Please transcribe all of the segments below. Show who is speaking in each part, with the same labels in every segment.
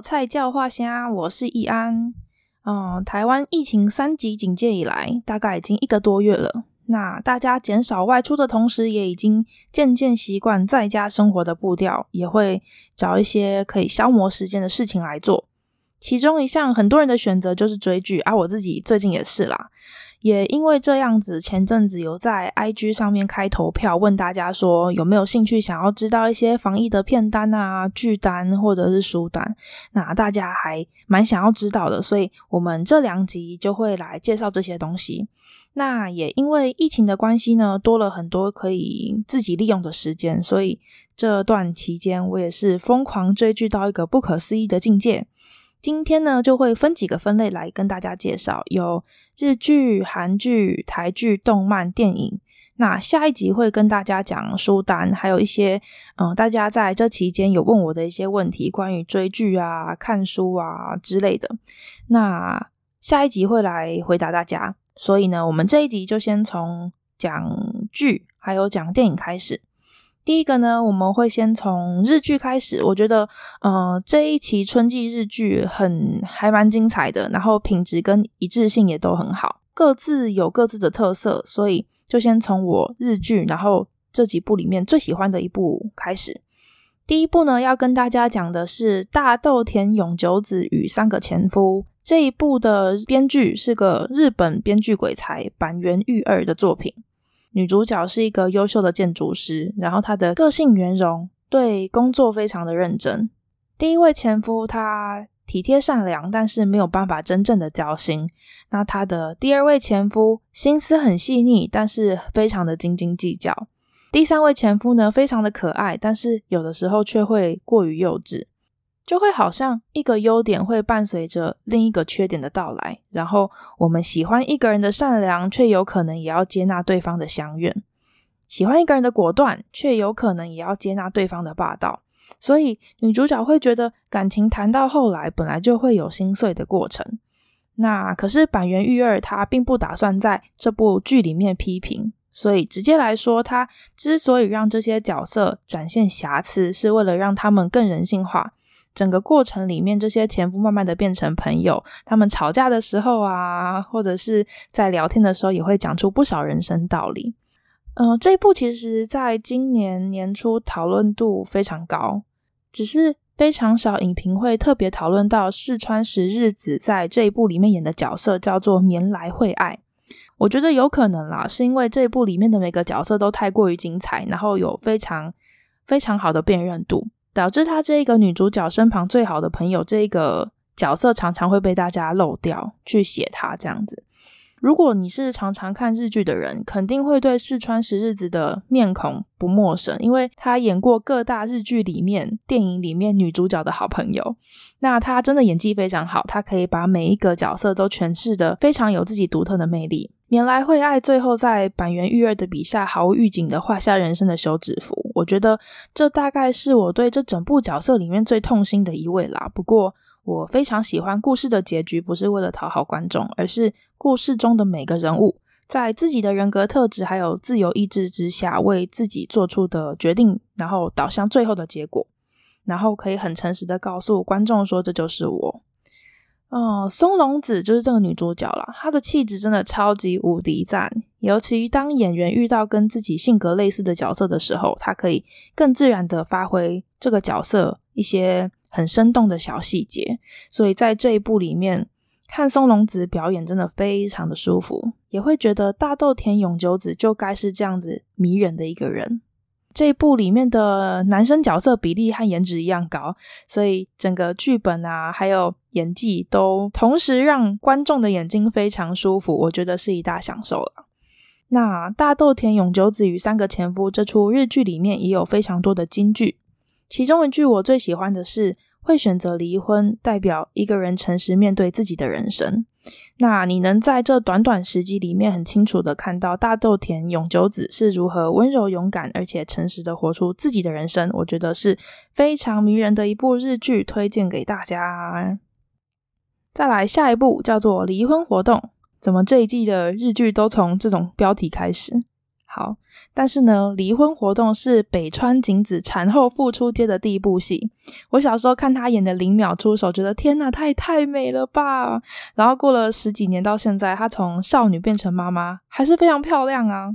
Speaker 1: 菜鸟话声，我是易安。嗯，台湾疫情三级警戒以来，大概已经一个多月了。那大家减少外出的同时，也已经渐渐习惯在家生活的步调，也会找一些可以消磨时间的事情来做。其中一项很多人的选择就是追剧，而、我自己最近也是啦。也因为这样子，前阵子有在 IG 上面开投票，问大家说有没有兴趣想要知道一些防疫的片单啊、剧单或者是书单。那大家还蛮想要知道的，所以我们这两集就会来介绍这些东西。那也因为疫情的关系呢，多了很多可以自己利用的时间，所以这段期间我也是疯狂追剧到一个不可思议的境界。今天呢，就会分几个分类来跟大家介绍，有日剧、韩剧、台剧、动漫、电影。那下一集会跟大家讲书单，还有一些嗯，大家在这期间有问我的一些问题，关于追剧啊、看书啊之类的。那下一集会来回答大家。所以呢，我们这一集就先从讲剧还有讲电影开始。第一个呢，我们会先从日剧开始。我觉得，呃，这一期春季日剧很还蛮精彩的，然后品质跟一致性也都很好，各自有各自的特色，所以就先从我日剧，然后这几部里面最喜欢的一部开始。第一部呢，要跟大家讲的是大豆田永久子与三个前夫。这一部的编剧是个日本编剧鬼才坂元裕二的作品。女主角是一个优秀的建筑师，然后她的个性圆融，对工作非常的认真。第一位前夫他体贴善良，但是没有办法真正的交心。那她的第二位前夫心思很细腻，但是非常的斤斤计较。第三位前夫呢，非常的可爱，但是有的时候却会过于幼稚。就会好像一个优点会伴随着另一个缺点的到来，然后我们喜欢一个人的善良，却有可能也要接纳对方的相怨；喜欢一个人的果断，却有可能也要接纳对方的霸道。所以女主角会觉得感情谈到后来，本来就会有心碎的过程。那可是板垣裕二他并不打算在这部剧里面批评，所以直接来说，他之所以让这些角色展现瑕疵，是为了让他们更人性化。整个过程里面，这些前夫慢慢的变成朋友。他们吵架的时候啊，或者是在聊天的时候，也会讲出不少人生道理。嗯、这一部其实在今年年初讨论度非常高，只是非常少影评会特别讨论到四川实日子在这一部里面演的角色叫做棉来惠爱。我觉得有可能啦，是因为这一部里面的每个角色都太过于精彩，然后有非常非常好的辨认度。导致他这个女主角身旁最好的朋友这个角色常常会被大家漏掉去写他这样子。如果你是常常看日剧的人，肯定会对四川实日子的面孔不陌生，因为他演过各大日剧里面、电影里面女主角的好朋友。那他真的演技非常好，他可以把每一个角色都诠释得非常有自己独特的魅力。棉来惠爱最后在坂元裕二的笔下毫无预警的画下人生的休止符，我觉得这大概是我对这整部角色里面最痛心的一位啦。不过我非常喜欢故事的结局，不是为了讨好观众，而是故事中的每个人物在自己的人格特质还有自由意志之下，为自己做出的决定，然后导向最后的结果，然后可以很诚实的告诉观众说，这就是我。哦，松隆子就是这个女主角啦，她的气质真的超级无敌赞。尤其当演员遇到跟自己性格类似的角色的时候，她可以更自然的发挥这个角色一些很生动的小细节。所以在这一部里面，看松隆子表演真的非常的舒服，也会觉得大豆田永久子就该是这样子迷人的一个人。这一部里面的男生角色比例和颜值一样高，所以整个剧本啊，还有演技都同时让观众的眼睛非常舒服，我觉得是一大享受了。那大豆田永久子与三个前夫这出日剧里面也有非常多的金句，其中一句我最喜欢的是。会选择离婚，代表一个人诚实面对自己的人生。那你能在这短短时机里面很清楚的看到大豆田永久子是如何温柔勇敢，而且诚实的活出自己的人生，我觉得是非常迷人的一部日剧，推荐给大家。再来下一部叫做《离婚活动》，怎么这一季的日剧都从这种标题开始？好，但是呢，离婚活动是北川景子产后复出接的第一部戏。我小时候看她演的零秒出手，觉得天哪，她也太美了吧！然后过了十几年到现在，她从少女变成妈妈，还是非常漂亮啊。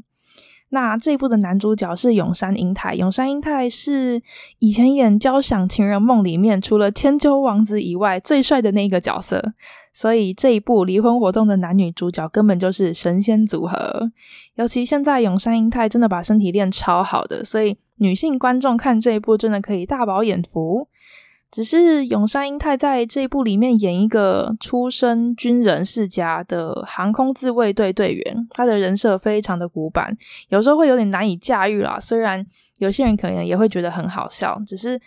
Speaker 1: 那这一部的男主角是永山瑛太，永山瑛太是以前演《交响情人梦》里面除了千秋王子以外最帅的那个角色，所以这一部离婚活动的男女主角根本就是神仙组合。尤其现在永山瑛太真的把身体练超好的，所以女性观众看这一部真的可以大饱眼福。只是永山英太在这一部里面演一个出身军人世家的航空自卫队队员，他的人设非常的古板，有时候会有点难以驾驭啦。虽然有些人可能也会觉得很好笑，只是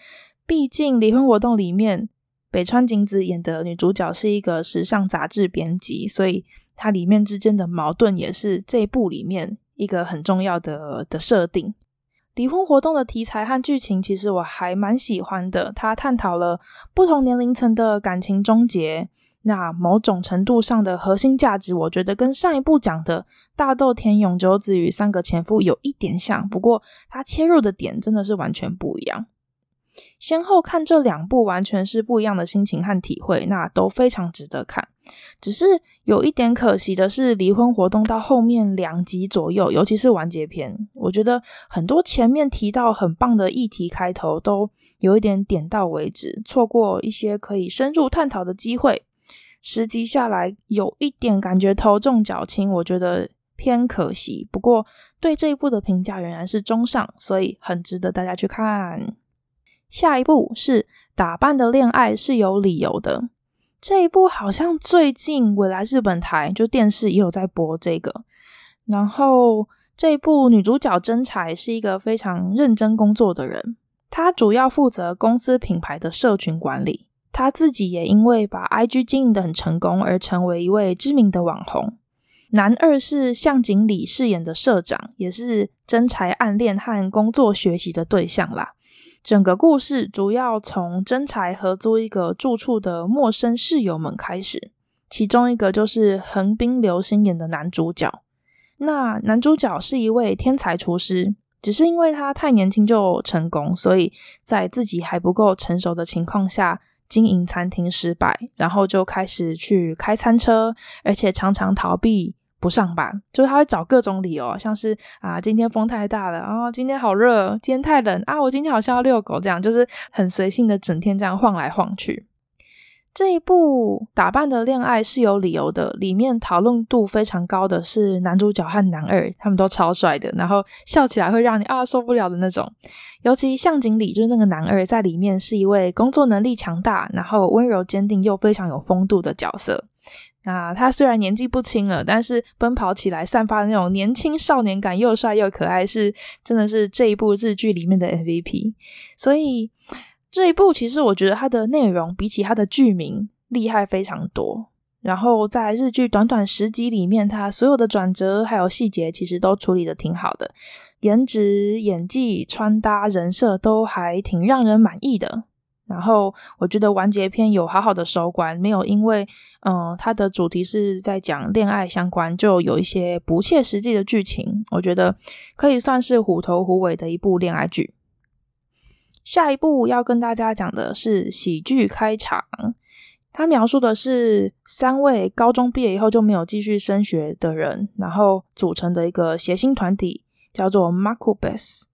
Speaker 1: 毕竟离婚活动里面北川景子演的女主角是一个时尚杂志编辑，所以它里面之间的矛盾也是这一部里面一个很重要的的设定。离婚活动的题材和剧情，其实我还蛮喜欢的。它探讨了不同年龄层的感情终结，那某种程度上的核心价值，我觉得跟上一部讲的大豆田永久子与三个前夫有一点像。不过，它切入的点真的是完全不一样。先后看这两部，完全是不一样的心情和体会，那都非常值得看。只是有一点可惜的是，离婚活动到后面两集左右，尤其是完结篇，我觉得很多前面提到很棒的议题开头都有一点点到为止，错过一些可以深入探讨的机会。十集下来，有一点感觉头重脚轻，我觉得偏可惜。不过对这一部的评价仍然是中上，所以很值得大家去看。下一部是《打扮的恋爱是有理由的》。这一部好像最近未来日本台就电视也有在播这个，然后这一部女主角真柴是一个非常认真工作的人，她主要负责公司品牌的社群管理，她自己也因为把 IG 经营的很成功而成为一位知名的网红。男二是向井理饰演的社长，也是真柴暗恋和工作学习的对象啦。整个故事主要从真柴合租一个住处的陌生室友们开始，其中一个就是横滨流星演的男主角。那男主角是一位天才厨师，只是因为他太年轻就成功，所以在自己还不够成熟的情况下经营餐厅失败，然后就开始去开餐车，而且常常逃避。不上班，就是他会找各种理由，像是啊，今天风太大了，啊，今天好热，今天太冷啊，我今天好像要遛狗，这样就是很随性的，整天这样晃来晃去。这一部打扮的恋爱是有理由的，里面讨论度非常高的是男主角和男二，他们都超帅的，然后笑起来会让你啊受不了的那种。尤其向井里就是那个男二，在里面是一位工作能力强大，然后温柔坚定又非常有风度的角色。啊，他虽然年纪不轻了，但是奔跑起来散发的那种年轻少年感，又帅又可爱，是真的是这一部日剧里面的 MVP。所以这一部其实我觉得它的内容比起它的剧名厉害非常多。然后在日剧短短十集里面，它所有的转折还有细节其实都处理的挺好的，颜值、演技、穿搭、人设都还挺让人满意的。然后我觉得完结篇有好好的收官，没有因为嗯它的主题是在讲恋爱相关，就有一些不切实际的剧情。我觉得可以算是虎头虎尾的一部恋爱剧。下一部要跟大家讲的是喜剧开场，它描述的是三位高中毕业以后就没有继续升学的人，然后组成的一个谐星团体，叫做 Macubus。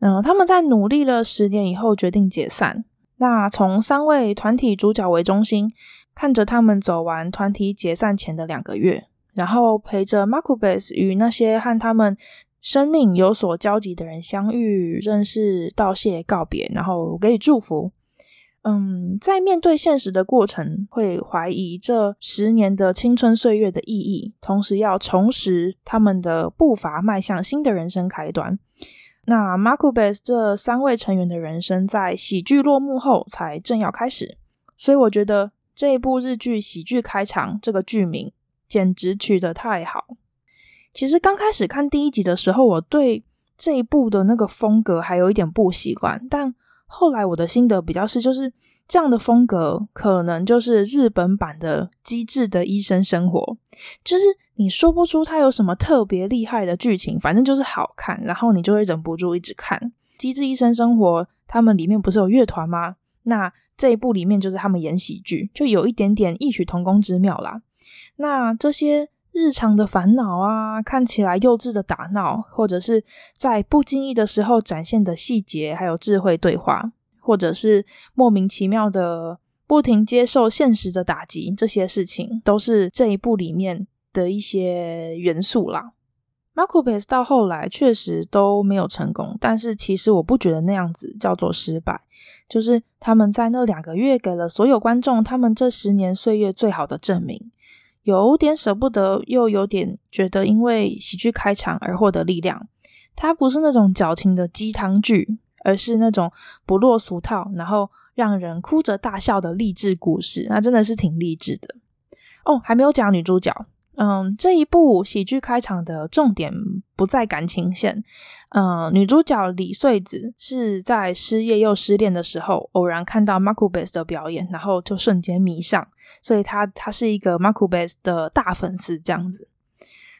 Speaker 1: 嗯，他们在努力了十年以后决定解散。那从三位团体主角为中心，看着他们走完团体解散前的两个月，然后陪着 Macbeth 与那些和他们生命有所交集的人相遇、认识、道谢、告别，然后给予祝福。嗯，在面对现实的过程，会怀疑这十年的青春岁月的意义，同时要重拾他们的步伐，迈向新的人生开端。那 Macbeth 这三位成员的人生在喜剧落幕后才正要开始，所以我觉得这一部日剧喜剧开场这个剧名简直取得太好。其实刚开始看第一集的时候，我对这一部的那个风格还有一点不习惯，但后来我的心得比较是，就是这样的风格可能就是日本版的《机智的医生生活》，就是你说不出它有什么特别厉害的剧情，反正就是好看，然后你就会忍不住一直看《机智医生生活》。他们里面不是有乐团吗？那这一部里面就是他们演喜剧，就有一点点异曲同工之妙啦。那这些。日常的烦恼啊，看起来幼稚的打闹，或者是在不经意的时候展现的细节，还有智慧对话，或者是莫名其妙的不停接受现实的打击，这些事情都是这一部里面的一些元素啦。Macbeth 到后来确实都没有成功，但是其实我不觉得那样子叫做失败，就是他们在那两个月给了所有观众他们这十年岁月最好的证明。有点舍不得，又有点觉得因为喜剧开场而获得力量。它不是那种矫情的鸡汤剧，而是那种不落俗套，然后让人哭着大笑的励志故事。那真的是挺励志的。哦，还没有讲女主角。嗯，这一部喜剧开场的重点不在感情线。嗯，女主角李穗子是在失业又失恋的时候，偶然看到 Macubus 的表演，然后就瞬间迷上，所以她她是一个 Macubus 的大粉丝这样子。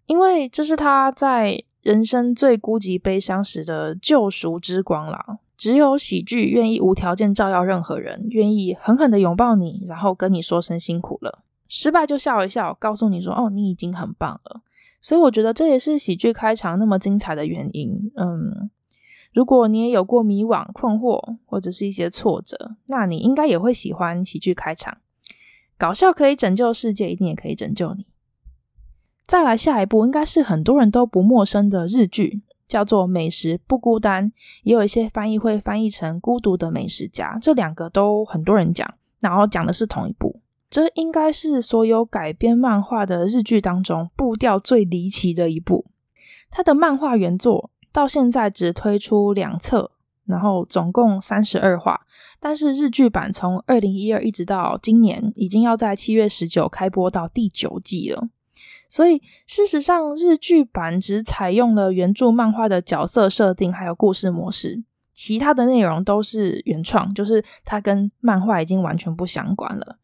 Speaker 1: 因为这是她在人生最孤寂悲伤时的救赎之光啦。只有喜剧愿意无条件照耀任何人，愿意狠狠的拥抱你，然后跟你说声辛苦了。失败就笑一笑，告诉你说：“哦，你已经很棒了。”所以我觉得这也是喜剧开场那么精彩的原因。嗯，如果你也有过迷惘、困惑，或者是一些挫折，那你应该也会喜欢喜剧开场。搞笑可以拯救世界，一定也可以拯救你。再来下一部，应该是很多人都不陌生的日剧，叫做《美食不孤单》，也有一些翻译会翻译成《孤独的美食家》。这两个都很多人讲，然后讲的是同一部。这应该是所有改编漫画的日剧当中步调最离奇的一部。它的漫画原作到现在只推出两册，然后总共三十二话。但是日剧版从二零一二一直到今年，已经要在七月十九开播到第九季了。所以事实上，日剧版只采用了原著漫画的角色设定还有故事模式，其他的内容都是原创，就是它跟漫画已经完全不相关了。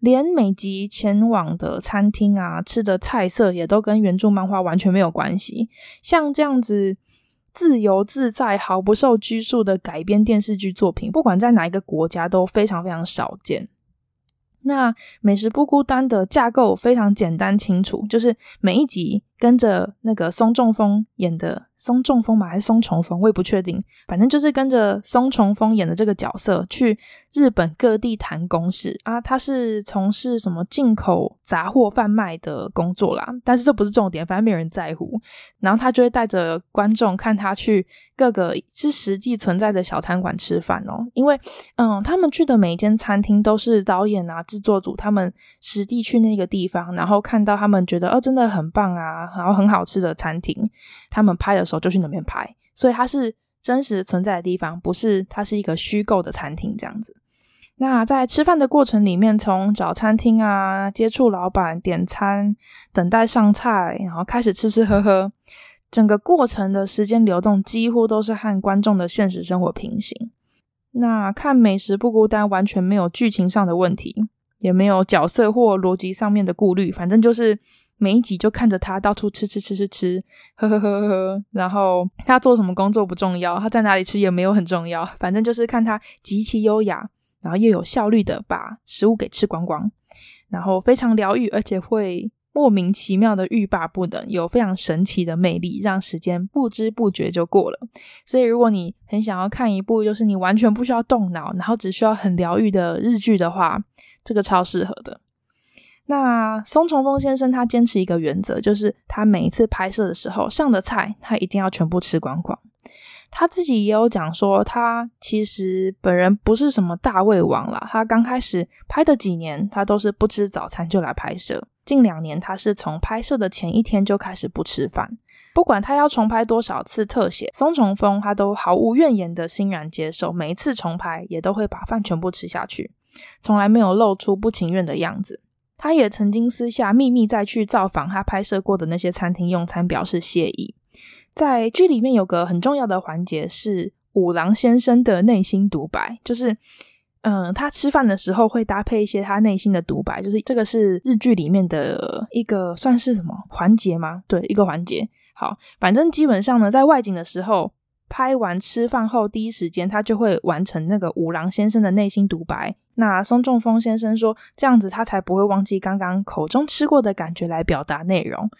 Speaker 1: 连每集前往的餐厅啊，吃的菜色也都跟原著漫画完全没有关系。像这样子自由自在、毫不受拘束的改编电视剧作品，不管在哪一个国家都非常非常少见。那美食不孤单的架构非常简单清楚，就是每一集跟着那个松中丰演的。松中丰嘛，还是松重丰，我也不确定。反正就是跟着松重丰演的这个角色去日本各地谈公事啊。他是从事什么进口杂货贩卖的工作啦，但是这不是重点，反正没有人在乎。然后他就会带着观众看他去各个是实际存在的小餐馆吃饭哦。因为嗯，他们去的每一间餐厅都是导演啊、制作组他们实地去那个地方，然后看到他们觉得哦，真的很棒啊，然后很好吃的餐厅，他们拍的。时候就去那边拍，所以它是真实存在的地方，不是它是一个虚构的餐厅这样子。那在吃饭的过程里面，从找餐厅啊、接触老板、点餐、等待上菜，然后开始吃吃喝喝，整个过程的时间流动几乎都是和观众的现实生活平行。那看美食不孤单，完全没有剧情上的问题，也没有角色或逻辑上面的顾虑，反正就是。每一集就看着他到处吃吃吃吃吃，呵呵呵呵，然后他做什么工作不重要，他在哪里吃也没有很重要，反正就是看他极其优雅，然后又有效率的把食物给吃光光，然后非常疗愈，而且会莫名其妙的欲罢不能，有非常神奇的魅力，让时间不知不觉就过了。所以如果你很想要看一部就是你完全不需要动脑，然后只需要很疗愈的日剧的话，这个超适合的。那松重丰先生他坚持一个原则，就是他每一次拍摄的时候上的菜，他一定要全部吃光光。他自己也有讲说，他其实本人不是什么大胃王啦。他刚开始拍的几年，他都是不吃早餐就来拍摄。近两年，他是从拍摄的前一天就开始不吃饭。不管他要重拍多少次特写，松重丰他都毫无怨言的欣然接受。每一次重拍，也都会把饭全部吃下去，从来没有露出不情愿的样子。他也曾经私下秘密再去造访他拍摄过的那些餐厅用餐，表示谢意。在剧里面有个很重要的环节是五郎先生的内心独白，就是，嗯，他吃饭的时候会搭配一些他内心的独白，就是这个是日剧里面的一个算是什么环节吗？对，一个环节。好，反正基本上呢，在外景的时候，拍完吃饭后第一时间，他就会完成那个五郎先生的内心独白。那松仲峰先生说，这样子他才不会忘记刚刚口中吃过的感觉来表达内容。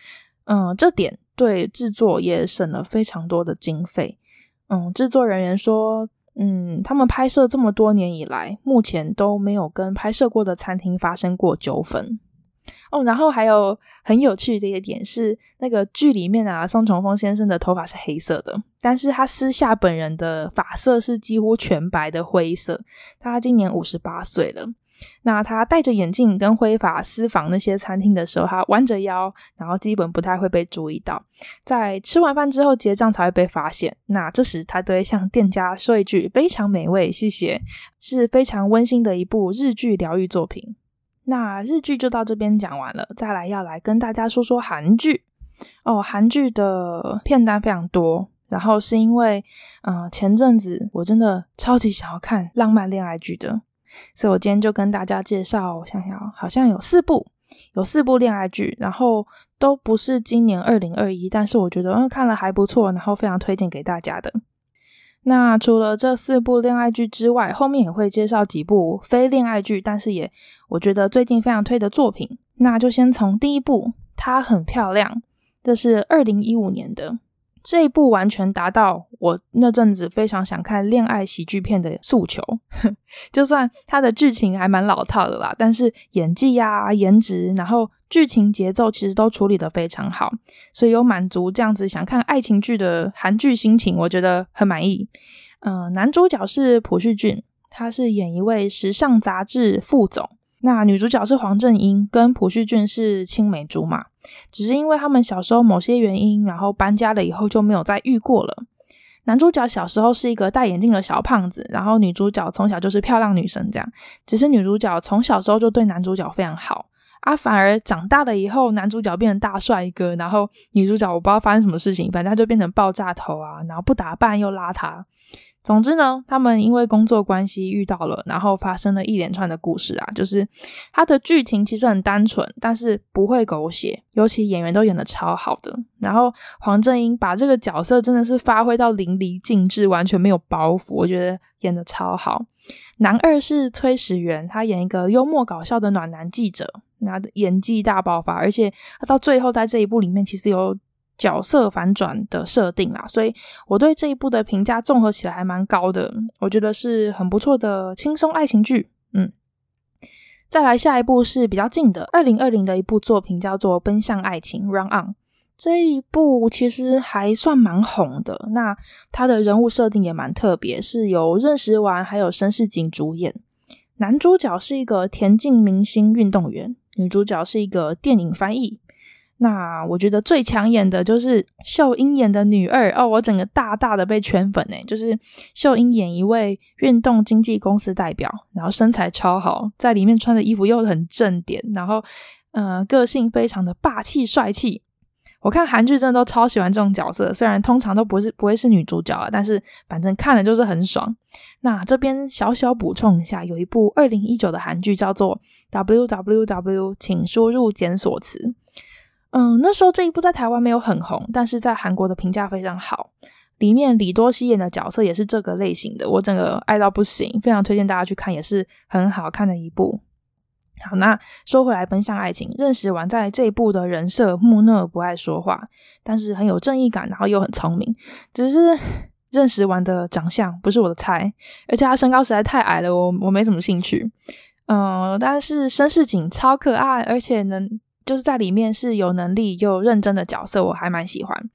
Speaker 1: 嗯，这点对制作也省了非常多的经费。嗯，制作人员说，嗯，他们拍摄这么多年以来，目前都没有跟拍摄过的餐厅发生过纠纷。哦，然后还有很有趣的一点是，那个剧里面啊，宋崇峰先生的头发是黑色的，但是他私下本人的发色是几乎全白的灰色。他今年五十八岁了。那他戴着眼镜跟灰发私访那些餐厅的时候，他弯着腰，然后基本不太会被注意到。在吃完饭之后结账才会被发现。那这时他都会向店家说一句“非常美味，谢谢”，是非常温馨的一部日剧疗愈作品。那日剧就到这边讲完了，再来要来跟大家说说韩剧哦。韩剧的片单非常多，然后是因为，嗯、呃，前阵子我真的超级想要看浪漫恋爱剧的，所以我今天就跟大家介绍，我想想，好像有四部，有四部恋爱剧，然后都不是今年二零二一，但是我觉得嗯看了还不错，然后非常推荐给大家的。那除了这四部恋爱剧之外，后面也会介绍几部非恋爱剧，但是也我觉得最近非常推的作品。那就先从第一部，她很漂亮，这是二零一五年的。这一部完全达到我那阵子非常想看恋爱喜剧片的诉求，就算它的剧情还蛮老套的啦，但是演技呀、颜值，然后剧情节奏其实都处理的非常好，所以有满足这样子想看爱情剧的韩剧心情，我觉得很满意。嗯、男主角是朴叙俊，他是演一位时尚杂志副总。那女主角是黄正英，跟朴叙俊是青梅竹马，只是因为他们小时候某些原因，然后搬家了以后就没有再遇过了。男主角小时候是一个戴眼镜的小胖子，然后女主角从小就是漂亮女生，这样。只是女主角从小时候就对男主角非常好，啊，反而长大了以后，男主角变成大帅哥，然后女主角我不知道发生什么事情，反正他就变成爆炸头啊，然后不打扮又邋遢。总之呢，他们因为工作关系遇到了，然后发生了一连串的故事啊。就是它的剧情其实很单纯，但是不会狗血，尤其演员都演的超好的。然后黄正英把这个角色真的是发挥到淋漓尽致，完全没有包袱，我觉得演的超好。男二是崔始源，他演一个幽默搞笑的暖男记者，那演技大爆发，而且他到最后在这一部里面其实有。角色反转的设定啦，所以我对这一部的评价综合起来还蛮高的，我觉得是很不错的轻松爱情剧。嗯，再来下一部是比较近的，二零二零的一部作品叫做《奔向爱情》（Run On）。这一部其实还算蛮红的，那它的人物设定也蛮特别，是由任时完还有申世景主演。男主角是一个田径明星运动员，女主角是一个电影翻译。那我觉得最抢眼的就是秀英演的女二哦，我整个大大的被圈粉诶，就是秀英演一位运动经纪公司代表，然后身材超好，在里面穿的衣服又很正点，然后呃个性非常的霸气帅气。我看韩剧真的都超喜欢这种角色，虽然通常都不是不会是女主角啊，但是反正看了就是很爽。那这边小小补充一下，有一部二零一九的韩剧叫做 WWW，请输入检索词。嗯，那时候这一部在台湾没有很红，但是在韩国的评价非常好。里面李多熙演的角色也是这个类型的，我整个爱到不行，非常推荐大家去看，也是很好看的一部。好，那说回来，奔向爱情，认识完在这一部的人设木讷不爱说话，但是很有正义感，然后又很聪明。只是认识完的长相不是我的菜，而且他身高实在太矮了，我我没什么兴趣。嗯，但是申世景超可爱，而且能。就是在里面是有能力又认真的角色，我还蛮喜欢。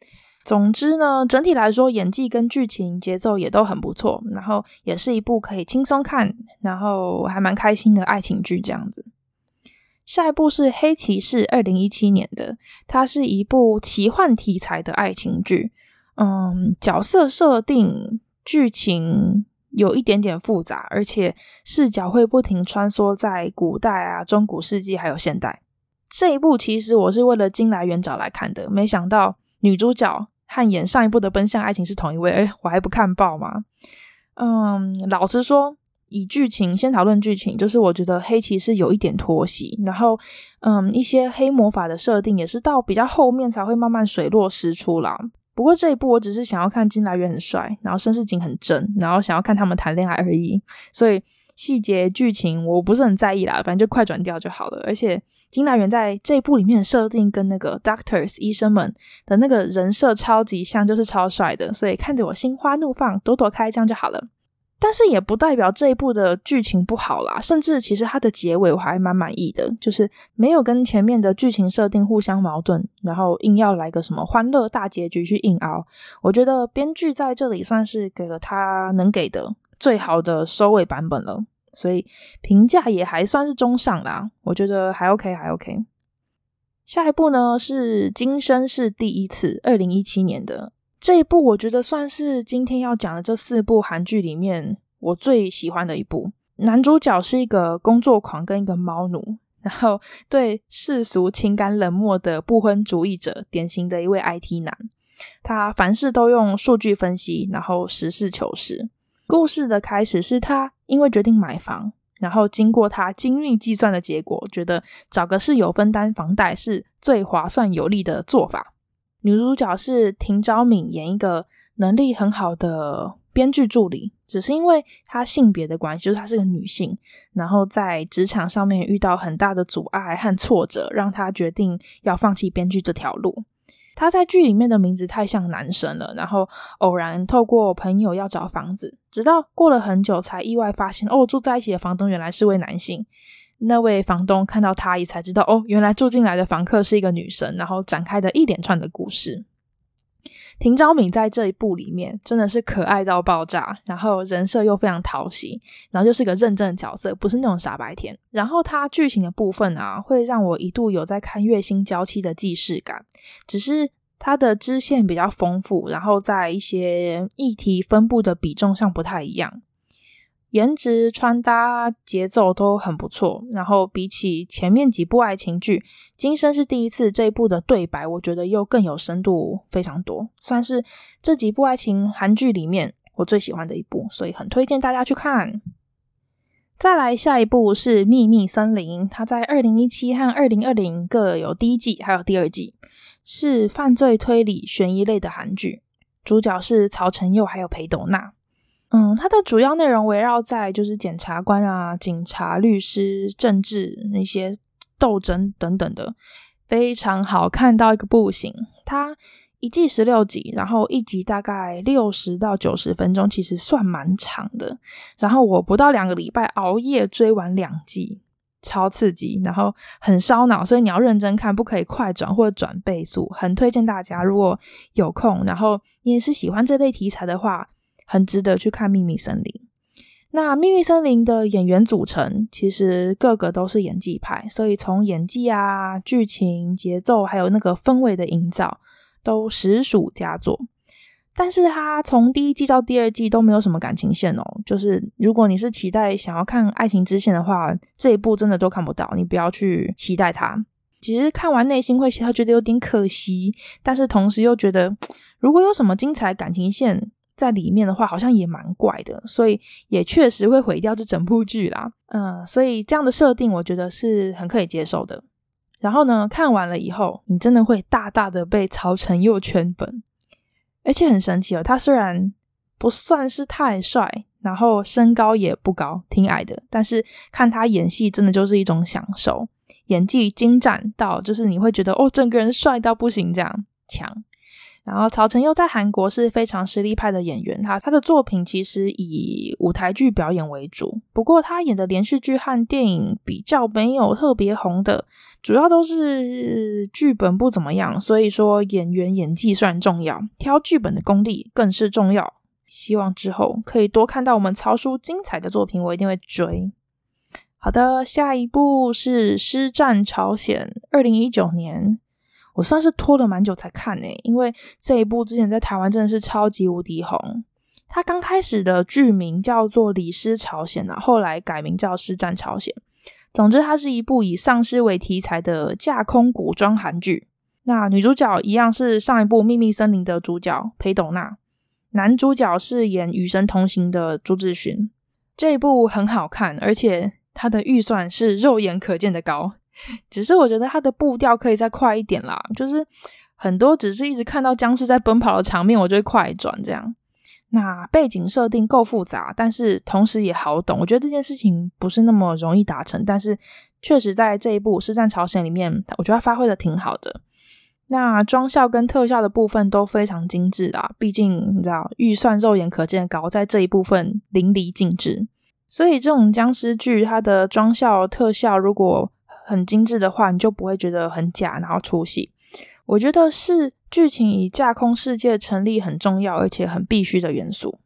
Speaker 1: 总之呢，整体来说演技跟剧情节奏也都很不错，然后也是一部可以轻松看，然后还蛮开心的爱情剧这样子。下一部是《黑骑士》，二零一七年的，它是一部奇幻题材的爱情剧。嗯，角色设定、剧情有一点点复杂，而且视角会不停穿梭在古代啊、中古世纪还有现代。这一部其实我是为了金来源找来看的，没想到女主角和演上一部的《奔向爱情》是同一位，哎，我还不看报吗？嗯，老实说，以剧情先讨论剧情，就是我觉得黑骑士有一点拖戏，然后嗯，一些黑魔法的设定也是到比较后面才会慢慢水落石出啦。不过这一部我只是想要看金来源很帅，然后申世景很正，然后想要看他们谈恋爱而已，所以。细节剧情我不是很在意啦，反正就快转掉就好了。而且金来源在这一部里面的设定跟那个 Doctors 医生们的那个人设超级像，就是超帅的，所以看着我心花怒放，朵朵开，这样就好了。但是也不代表这一部的剧情不好啦，甚至其实它的结尾我还蛮满意的，就是没有跟前面的剧情设定互相矛盾，然后硬要来个什么欢乐大结局去硬熬。我觉得编剧在这里算是给了他能给的。最好的收尾版本了，所以评价也还算是中上啦，我觉得还 OK，还 OK。下一部呢是《今生是第一次》，二零一七年的这一部，我觉得算是今天要讲的这四部韩剧里面我最喜欢的一部。男主角是一个工作狂跟一个猫奴，然后对世俗情感冷漠的不婚主义者，典型的一位 IT 男。他凡事都用数据分析，然后实事求是。故事的开始是他因为决定买房，然后经过他精密计算的结果，觉得找个室友分担房贷是最划算有利的做法。女主角是廷昭敏，演一个能力很好的编剧助理，只是因为她性别的关系，就是她是个女性，然后在职场上面遇到很大的阻碍和挫折，让她决定要放弃编剧这条路。他在剧里面的名字太像男生了，然后偶然透过朋友要找房子，直到过了很久才意外发现，哦，住在一起的房东原来是位男性。那位房东看到他也才知道，哦，原来住进来的房客是一个女生，然后展开的一连串的故事。廷昭敏在这一部里面真的是可爱到爆炸，然后人设又非常讨喜，然后就是个认真的角色，不是那种傻白甜。然后他剧情的部分啊，会让我一度有在看《月薪娇妻》的既视感，只是它的支线比较丰富，然后在一些议题分布的比重上不太一样。颜值、穿搭、节奏都很不错，然后比起前面几部爱情剧，《今生是第一次》这一部的对白，我觉得又更有深度，非常多，算是这几部爱情韩剧里面我最喜欢的一部，所以很推荐大家去看。再来下一部是《秘密森林》，它在二零一七和二零二零各有第一季，还有第二季，是犯罪推理悬疑类的韩剧，主角是曹承佑还有裴斗娜。嗯，它的主要内容围绕在就是检察官啊、警察、律师、政治那些斗争等等的，非常好看到一个不行。它一季十六集，然后一集大概六十到九十分钟，其实算蛮长的。然后我不到两个礼拜熬夜追完两季，超刺激，然后很烧脑，所以你要认真看，不可以快转或者转倍速。很推荐大家，如果有空，然后你也是喜欢这类题材的话。很值得去看《秘密森林》。那《秘密森林》的演员组成其实个个都是演技派，所以从演技啊、剧情、节奏，还有那个氛围的营造，都实属佳作。但是它从第一季到第二季都没有什么感情线哦。就是如果你是期待想要看爱情支线的话，这一部真的都看不到，你不要去期待它。其实看完内心会觉得有点可惜，但是同时又觉得如果有什么精彩感情线。在里面的话，好像也蛮怪的，所以也确实会毁掉这整部剧啦。嗯，所以这样的设定，我觉得是很可以接受的。然后呢，看完了以后，你真的会大大的被曹承佑圈粉，而且很神奇哦。他虽然不算是太帅，然后身高也不高，挺矮的，但是看他演戏，真的就是一种享受，演技精湛到就是你会觉得哦，整个人帅到不行，这样强。然后曹承佑在韩国是非常实力派的演员，他他的作品其实以舞台剧表演为主，不过他演的连续剧和电影比较没有特别红的，主要都是剧本不怎么样，所以说演员演技算重要，挑剧本的功力更是重要。希望之后可以多看到我们曹叔精彩的作品，我一定会追。好的，下一部是《师战朝鲜》，二零一九年。我算是拖了蛮久才看诶，因为这一部之前在台湾真的是超级无敌红。它刚开始的剧名叫做《李师朝鲜》啊，后来改名叫《师战朝鲜》。总之，它是一部以丧尸为题材的架空古装韩剧。那女主角一样是上一部《秘密森林》的主角裴斗娜，男主角是演《与神同行》的朱智勋。这一部很好看，而且它的预算是肉眼可见的高。只是我觉得它的步调可以再快一点啦，就是很多只是一直看到僵尸在奔跑的场面，我就会快转这样。那背景设定够复杂，但是同时也好懂。我觉得这件事情不是那么容易达成，但是确实在这一部《尸战朝鲜》里面，我觉得他发挥的挺好的。那妆效跟特效的部分都非常精致啊，毕竟你知道预算肉眼可见高，在这一部分淋漓尽致。所以这种僵尸剧，它的妆效特效如果很精致的话，你就不会觉得很假，然后出戏。我觉得是。剧情以架空世界成立很重要，而且很必须的元素。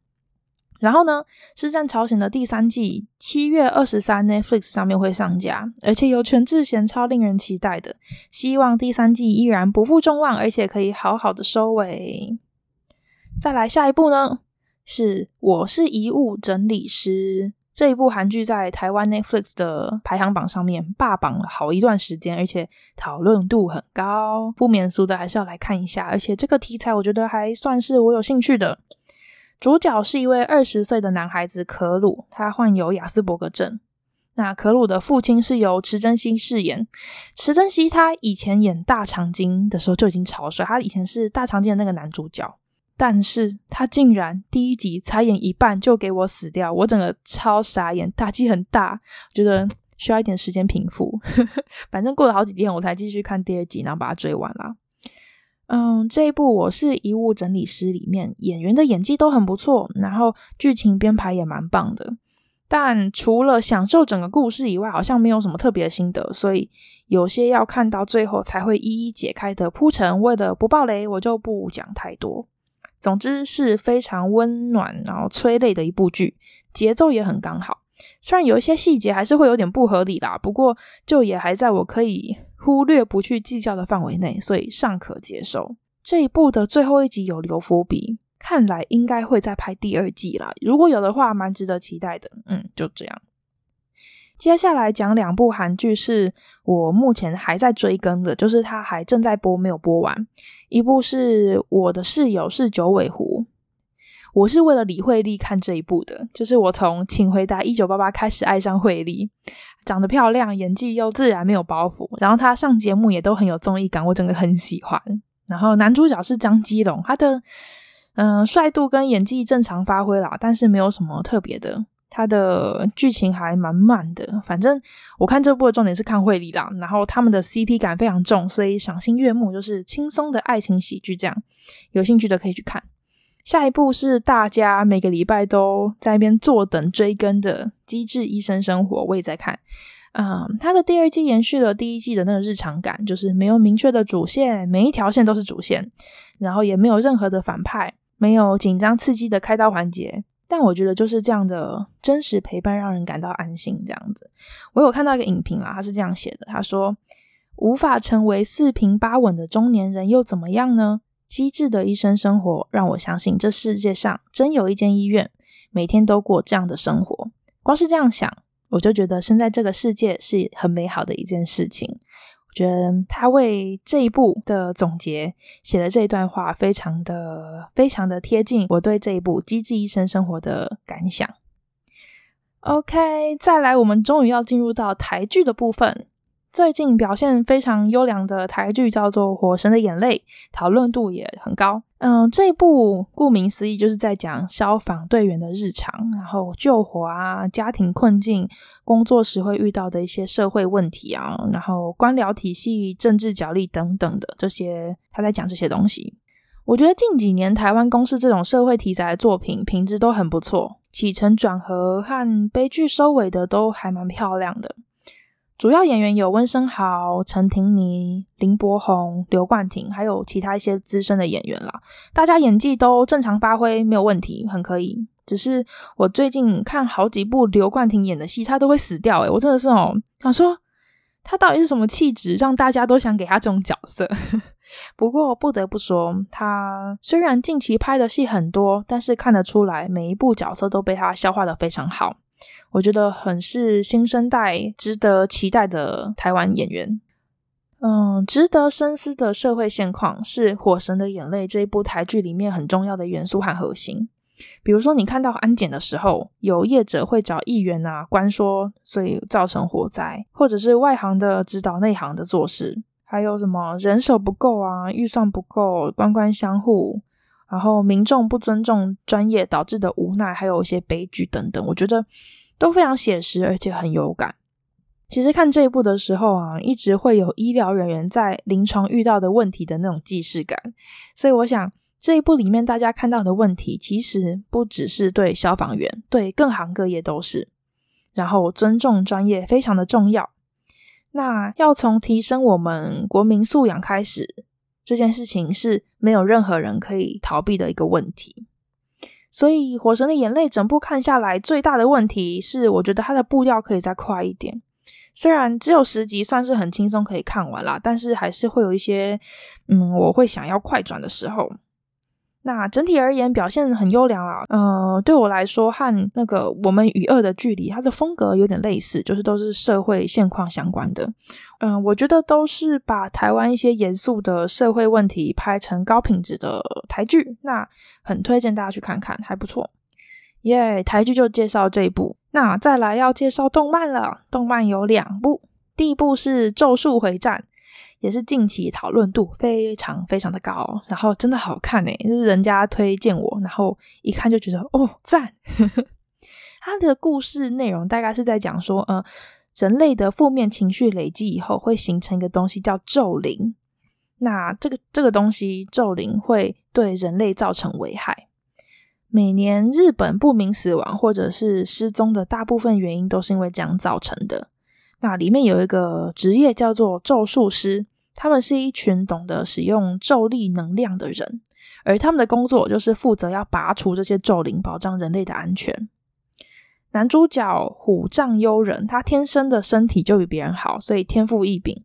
Speaker 1: 然后呢，《是战朝鲜》的第三季七月二十三 Netflix 上面会上架，而且有全智贤，超令人期待的。希望第三季依然不负众望，而且可以好好的收尾。再来下一部呢，是《我是遗物整理师》。这一部韩剧在台湾 Netflix 的排行榜上面霸榜了好一段时间，而且讨论度很高，不免俗的还是要来看一下。而且这个题材我觉得还算是我有兴趣的。主角是一位二十岁的男孩子可鲁，他患有亚斯伯格症。那可鲁的父亲是由池珍熙饰演，池珍熙他以前演大长今的时候就已经超帅，他以前是大长今的那个男主角。但是他竟然第一集才演一半就给我死掉，我整个超傻眼，打击很大，觉得需要一点时间平复。反正过了好几天，我才继续看第二集，然后把它追完了。嗯，这一部我是遗物整理师，里面演员的演技都很不错，然后剧情编排也蛮棒的。但除了享受整个故事以外，好像没有什么特别的心得，所以有些要看到最后才会一一解开的铺陈，为了不爆雷，我就不讲太多。总之是非常温暖，然后催泪的一部剧，节奏也很刚好。虽然有一些细节还是会有点不合理啦，不过就也还在我可以忽略不去计较的范围内，所以尚可接受。这一部的最后一集有留伏笔，看来应该会再拍第二季啦。如果有的话，蛮值得期待的。嗯，就这样。接下来讲两部韩剧，是我目前还在追更的，就是它还正在播，没有播完。一部是我的室友是九尾狐，我是为了李惠利看这一部的，就是我从请回答一九八八开始爱上惠利，长得漂亮，演技又自然没有包袱，然后她上节目也都很有综艺感，我真的很喜欢。然后男主角是张基龙，他的嗯帅度跟演技正常发挥啦，但是没有什么特别的。它的剧情还蛮慢的，反正我看这部的重点是看惠利啦，然后他们的 CP 感非常重，所以赏心悦目，就是轻松的爱情喜剧这样。有兴趣的可以去看。下一部是大家每个礼拜都在那边坐等追更的《机智医生生活》，我也在看。嗯，它的第二季延续了第一季的那个日常感，就是没有明确的主线，每一条线都是主线，然后也没有任何的反派，没有紧张刺激的开刀环节。但我觉得就是这样的真实陪伴，让人感到安心。这样子，我有看到一个影评啊，他是这样写的：他说，无法成为四平八稳的中年人又怎么样呢？机智的医生生活让我相信，这世界上真有一间医院，每天都过这样的生活。光是这样想，我就觉得生在这个世界是很美好的一件事情。觉得他为这一部的总结写的这一段话，非常的非常的贴近我对这一部《机智医生生活》的感想。OK，再来，我们终于要进入到台剧的部分。最近表现非常优良的台剧叫做《火神的眼泪》，讨论度也很高。嗯，这一部顾名思义就是在讲消防队员的日常，然后救火啊、家庭困境、工作时会遇到的一些社会问题啊，然后官僚体系、政治角力等等的这些，他在讲这些东西。我觉得近几年台湾公视这种社会题材的作品品质都很不错，起承转合和悲剧收尾的都还蛮漂亮的。主要演员有温升豪、陈庭妮、林柏宏、刘冠廷，还有其他一些资深的演员啦。大家演技都正常发挥，没有问题，很可以。只是我最近看好几部刘冠廷演的戏，他都会死掉。诶，我真的是哦，想说他到底是什么气质，让大家都想给他这种角色。不过不得不说，他虽然近期拍的戏很多，但是看得出来每一部角色都被他消化的非常好。我觉得很是新生代，值得期待的台湾演员。嗯，值得深思的社会现况是《火神的眼泪》这一部台剧里面很重要的元素和核心。比如说，你看到安检的时候，有业者会找议员啊、关说，所以造成火灾，或者是外行的指导内行的做事，还有什么人手不够啊、预算不够、官官相护，然后民众不尊重专业导致的无奈，还有一些悲剧等等，我觉得都非常写实，而且很有感。其实看这一部的时候啊，一直会有医疗人员在临床遇到的问题的那种既视感，所以我想这一部里面大家看到的问题，其实不只是对消防员，对各行各业都是。然后尊重专业非常的重要。那要从提升我们国民素养开始，这件事情是没有任何人可以逃避的一个问题。所以《火神的眼泪》整部看下来，最大的问题是，我觉得它的步调可以再快一点。虽然只有十集，算是很轻松可以看完啦，但是还是会有一些，嗯，我会想要快转的时候。那整体而言表现很优良啊，呃，对我来说和那个《我们与恶的距离》它的风格有点类似，就是都是社会现况相关的。嗯、我觉得都是把台湾一些严肃的社会问题拍成高品质的台剧，那很推荐大家去看看，还不错。耶台剧就介绍这一部。那再来要介绍动漫了，动漫有两部，第一部是《咒术回战》，也是近期讨论度非常非常的高，然后真的好看呢，就是人家推荐我，然后一看就觉得哦赞。它的故事内容大概是在讲说，呃，人类的负面情绪累积以后会形成一个东西叫咒灵，那这个这个东西咒灵会对人类造成危害。每年日本不明死亡或者是失踪的大部分原因都是因为这样造成的。那里面有一个职业叫做咒术师，他们是一群懂得使用咒力能量的人，而他们的工作就是负责要拔除这些咒灵，保障人类的安全。男主角虎杖悠仁，他天生的身体就比别人好，所以天赋异禀。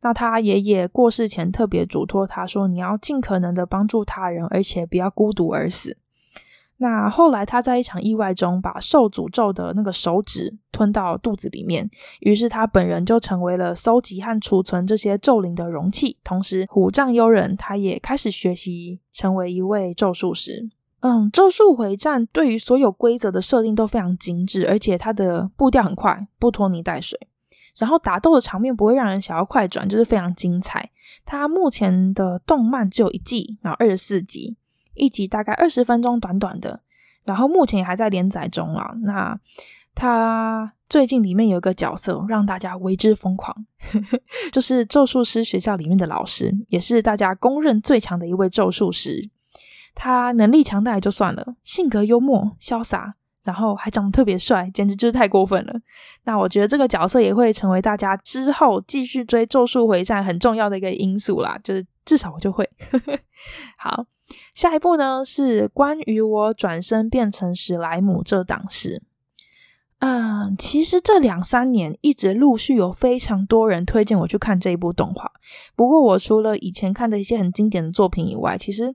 Speaker 1: 那他爷爷过世前特别嘱托他说：“你要尽可能的帮助他人，而且不要孤独而死。”那后来，他在一场意外中把受诅咒的那个手指吞到肚子里面，于是他本人就成为了搜集和储存这些咒灵的容器。同时，虎杖悠仁他也开始学习成为一位咒术师。嗯，咒术回战对于所有规则的设定都非常精致，而且它的步调很快，不拖泥带水。然后打斗的场面不会让人想要快转，就是非常精彩。它目前的动漫只有一季，然后二十四集。一集大概二十分钟，短短的。然后目前还在连载中啊。那他最近里面有一个角色让大家为之疯狂，就是咒术师学校里面的老师，也是大家公认最强的一位咒术师。他能力强大也就算了，性格幽默潇洒，然后还长得特别帅，简直就是太过分了。那我觉得这个角色也会成为大家之后继续追咒术回战很重要的一个因素啦。就是至少我就会 好。下一步呢，是关于我转身变成史莱姆这档事。嗯，其实这两三年一直陆续有非常多人推荐我去看这一部动画。不过我除了以前看的一些很经典的作品以外，其实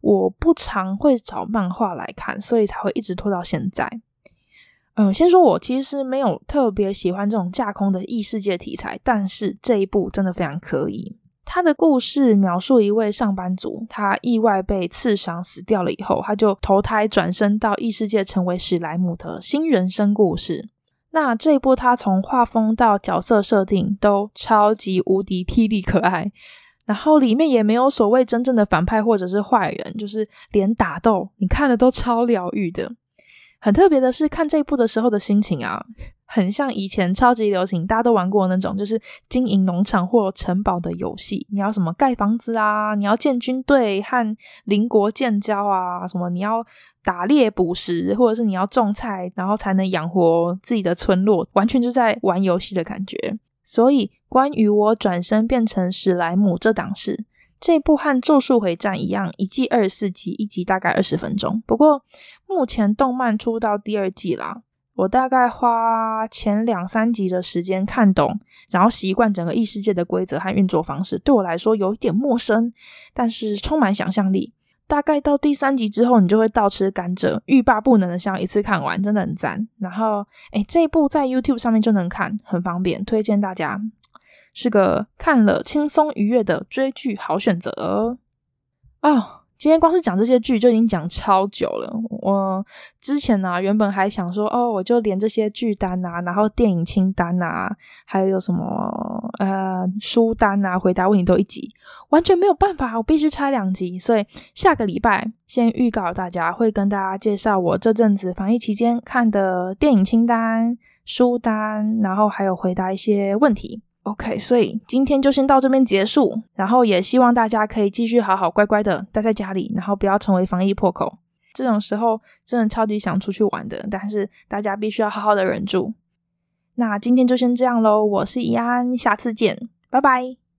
Speaker 1: 我不常会找漫画来看，所以才会一直拖到现在。嗯，先说我其实没有特别喜欢这种架空的异世界题材，但是这一部真的非常可以。他的故事描述一位上班族，他意外被刺伤死掉了以后，他就投胎转生到异世界，成为史莱姆的新人生故事。那这一部他从画风到角色设定都超级无敌霹雳可爱，然后里面也没有所谓真正的反派或者是坏人，就是连打斗你看的都超疗愈的。很特别的是，看这一部的时候的心情啊。很像以前超级流行，大家都玩过那种，就是经营农场或城堡的游戏。你要什么盖房子啊？你要建军队和邻国建交啊？什么你要打猎捕食，或者是你要种菜，然后才能养活自己的村落，完全就在玩游戏的感觉。所以，关于我转身变成史莱姆这档事，这部和《咒术回战》一样，一季二十四集，一集大概二十分钟。不过，目前动漫出到第二季啦。我大概花前两三集的时间看懂，然后习惯整个异世界的规则和运作方式，对我来说有一点陌生，但是充满想象力。大概到第三集之后，你就会倒吃甘蔗，欲罢不能的想一次看完，真的很赞。然后，诶，这一部在 YouTube 上面就能看，很方便，推荐大家是个看了轻松愉悦的追剧好选择哦。今天光是讲这些剧就已经讲超久了。我之前呢、啊，原本还想说，哦，我就连这些剧单啊，然后电影清单啊，还有什么呃书单啊，回答问题都一集，完全没有办法，我必须拆两集。所以下个礼拜先预告大家，会跟大家介绍我这阵子防疫期间看的电影清单、书单，然后还有回答一些问题。OK，所以今天就先到这边结束，然后也希望大家可以继续好好乖乖的待在家里，然后不要成为防疫破口。这种时候真的超级想出去玩的，但是大家必须要好好的忍住。那今天就先这样喽，我是怡安，下次见，拜拜。